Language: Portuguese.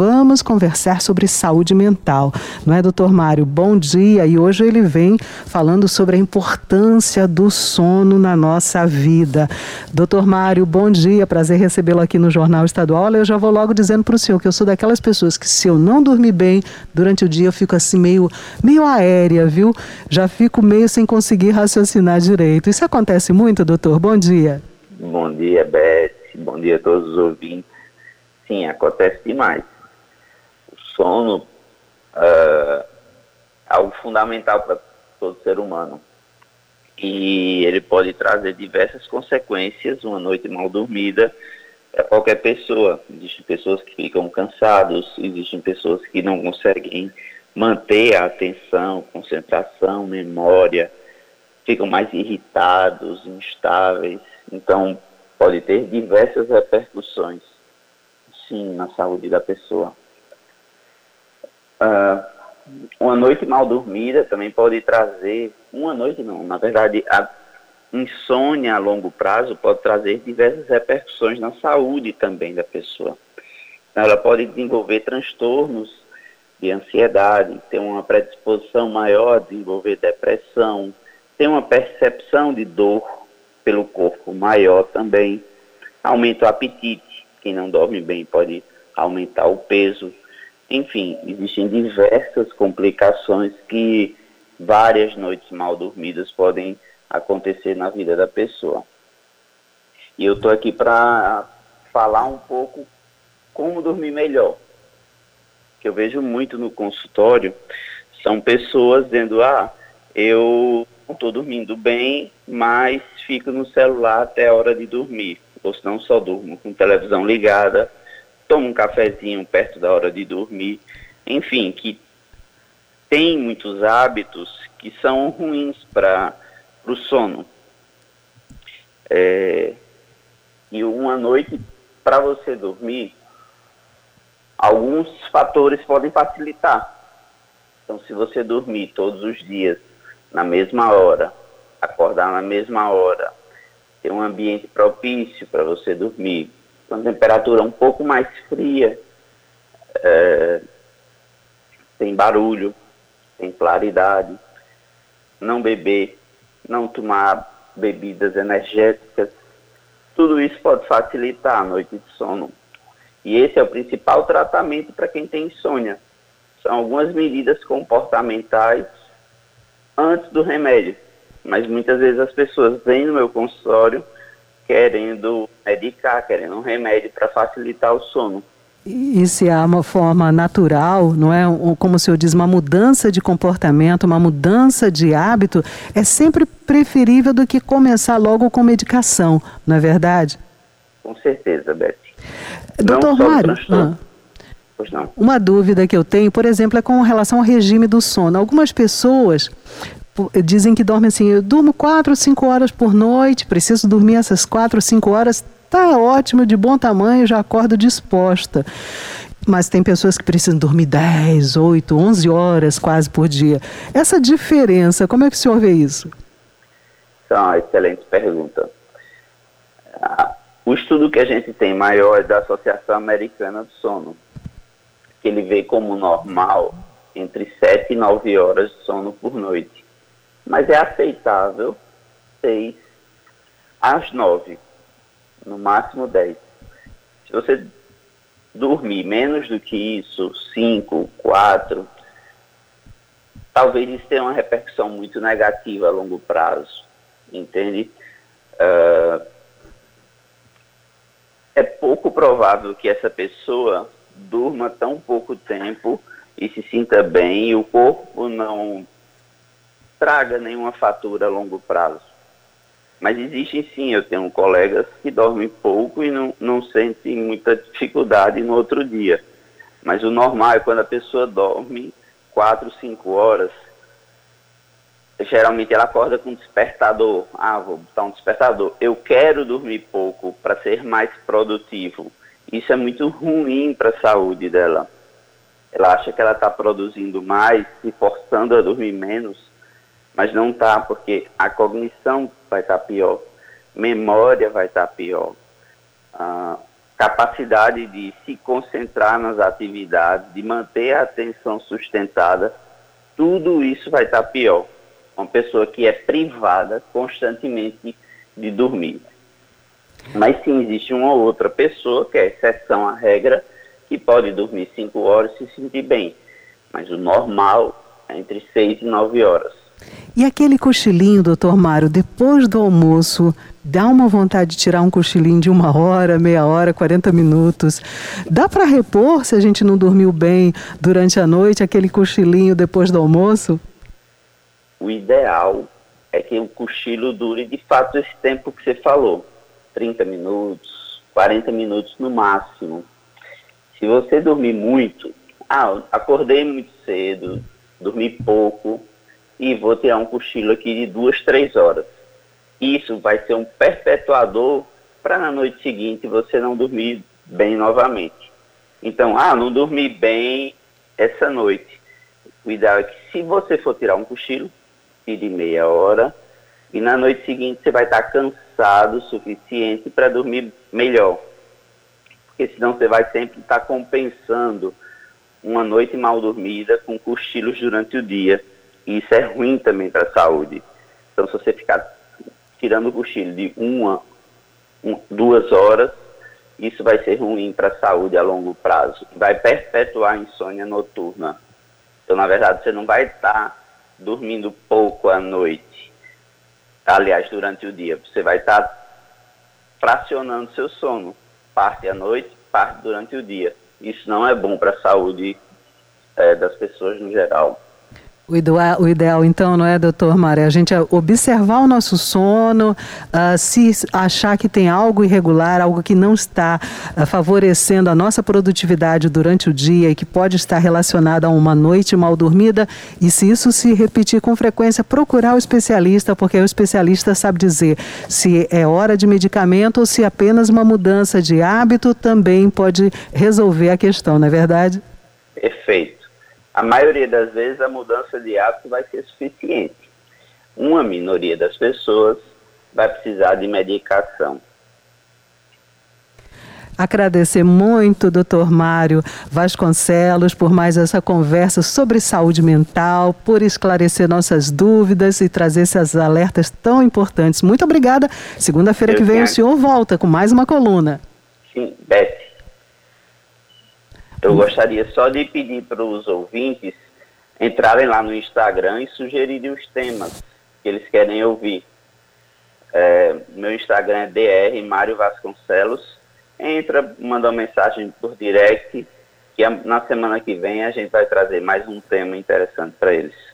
vamos conversar sobre saúde mental. Não é, doutor Mário? Bom dia. E hoje ele vem falando sobre a importância do sono na nossa vida. Doutor Mário, bom dia. Prazer recebê-lo aqui no Jornal Estadual. Olha, eu já vou logo dizendo para o senhor que eu sou daquelas pessoas que, se eu não dormir bem durante o dia, eu fico assim meio, meio aérea, viu? Já fico meio sem conseguir raciocinar direito. Isso acontece muito, doutor? Bom dia. Bom dia, Beth. Bom dia a todos os ouvintes. Sim, acontece demais. Sono uh, é algo fundamental para todo ser humano. E ele pode trazer diversas consequências, uma noite mal dormida, para qualquer pessoa. Existem pessoas que ficam cansados, existem pessoas que não conseguem manter a atenção, concentração, memória, ficam mais irritados, instáveis. Então, pode ter diversas repercussões, sim, na saúde da pessoa. Uh, uma noite mal dormida também pode trazer, uma noite não, na verdade, a insônia a longo prazo pode trazer diversas repercussões na saúde também da pessoa. Então, ela pode desenvolver transtornos de ansiedade, ter uma predisposição maior a desenvolver depressão, ter uma percepção de dor pelo corpo maior também, aumenta o apetite, quem não dorme bem pode aumentar o peso, enfim, existem diversas complicações que várias noites mal dormidas podem acontecer na vida da pessoa. E eu estou aqui para falar um pouco como dormir melhor. Que eu vejo muito no consultório são pessoas dizendo: ah, eu não estou dormindo bem, mas fico no celular até a hora de dormir. Ou se não, só durmo com televisão ligada, tomo um cafezinho perto da hora de dormir. Enfim, que tem muitos hábitos que são ruins para o sono. É, e uma noite para você dormir, alguns fatores podem facilitar. Então, se você dormir todos os dias na mesma hora, acordar na mesma hora, ter um ambiente propício para você dormir, com temperatura um pouco mais fria, é, tem barulho, tem claridade, não beber, não tomar bebidas energéticas, tudo isso pode facilitar a noite de sono. E esse é o principal tratamento para quem tem insônia. São algumas medidas comportamentais antes do remédio. Mas muitas vezes as pessoas vêm no meu consultório querendo medicar, querendo um remédio para facilitar o sono. E se há uma forma natural, não é? Como o senhor diz, uma mudança de comportamento, uma mudança de hábito, é sempre preferível do que começar logo com medicação, não é verdade? Com certeza, Beth. Doutor Mário, ah, uma dúvida que eu tenho, por exemplo, é com relação ao regime do sono. Algumas pessoas dizem que dormem assim, eu durmo quatro, cinco horas por noite, preciso dormir essas quatro, cinco horas, tá ótimo, de bom tamanho, já acordo disposta. Mas tem pessoas que precisam dormir 10, 8, 11 horas quase por dia. Essa diferença, como é que o senhor vê isso? Então, é uma excelente pergunta. Ah, o estudo que a gente tem maior é da Associação Americana do Sono, que ele vê como normal entre 7 e 9 horas de sono por noite mas é aceitável seis às nove, no máximo dez. Se você dormir menos do que isso, cinco, quatro, talvez isso tenha uma repercussão muito negativa a longo prazo, entende? Uh, é pouco provável que essa pessoa durma tão pouco tempo e se sinta bem e o corpo não traga nenhuma fatura a longo prazo. Mas existem sim, eu tenho colegas que dormem pouco e não, não sentem muita dificuldade no outro dia. Mas o normal é quando a pessoa dorme 4, 5 horas, geralmente ela acorda com um despertador. Ah, vou botar um despertador. Eu quero dormir pouco para ser mais produtivo. Isso é muito ruim para a saúde dela. Ela acha que ela está produzindo mais, se forçando a dormir menos, mas não está, porque a cognição vai estar tá pior, memória vai estar tá pior, a, capacidade de se concentrar nas atividades, de manter a atenção sustentada, tudo isso vai estar pior. Uma pessoa que é privada constantemente de dormir. Mas sim, existe uma outra pessoa, que é exceção à regra, que pode dormir 5 horas e se sentir bem. Mas o normal é entre 6 e 9 horas. E aquele cochilinho, doutor Mário, depois do almoço, dá uma vontade de tirar um cochilinho de uma hora, meia hora, 40 minutos. Dá para repor se a gente não dormiu bem durante a noite, aquele cochilinho depois do almoço? O ideal é que o cochilo dure de fato esse tempo que você falou. 30 minutos, 40 minutos no máximo. Se você dormir muito, ah, acordei muito cedo, dormi pouco e vou ter um cochilo aqui de duas, três horas. Isso vai ser um perpetuador para na noite seguinte você não dormir bem novamente. Então, ah, não dormi bem essa noite. O ideal é que se você for tirar um cochilo, tire meia hora e na noite seguinte você vai estar cansado o suficiente para dormir melhor. Porque senão você vai sempre estar compensando uma noite mal dormida com cochilos durante o dia. E isso é ruim também para a saúde. Então, se você ficar tirando o cochilo de uma, um, duas horas, isso vai ser ruim para a saúde a longo prazo. Vai perpetuar a insônia noturna. Então, na verdade, você não vai estar dormindo pouco à noite aliás, durante o dia. Você vai estar fracionando seu sono, parte à noite, parte durante o dia. Isso não é bom para a saúde é, das pessoas no geral. O ideal, o ideal, então, não é, doutor Mário, é a gente observar o nosso sono, uh, se achar que tem algo irregular, algo que não está uh, favorecendo a nossa produtividade durante o dia e que pode estar relacionado a uma noite mal dormida, e se isso se repetir com frequência, procurar o especialista, porque o especialista sabe dizer se é hora de medicamento ou se apenas uma mudança de hábito também pode resolver a questão, não é verdade? Perfeito a maioria das vezes a mudança de hábito vai ser suficiente. Uma minoria das pessoas vai precisar de medicação. Agradecer muito, doutor Mário Vasconcelos, por mais essa conversa sobre saúde mental, por esclarecer nossas dúvidas e trazer esses alertas tão importantes. Muito obrigada. Segunda-feira que vem o senhor volta com mais uma coluna. Sim, Beth. Eu gostaria só de pedir para os ouvintes entrarem lá no Instagram e sugerirem os temas que eles querem ouvir. É, meu Instagram é dr Mário Vasconcelos. Entra, manda uma mensagem por direct que na semana que vem a gente vai trazer mais um tema interessante para eles.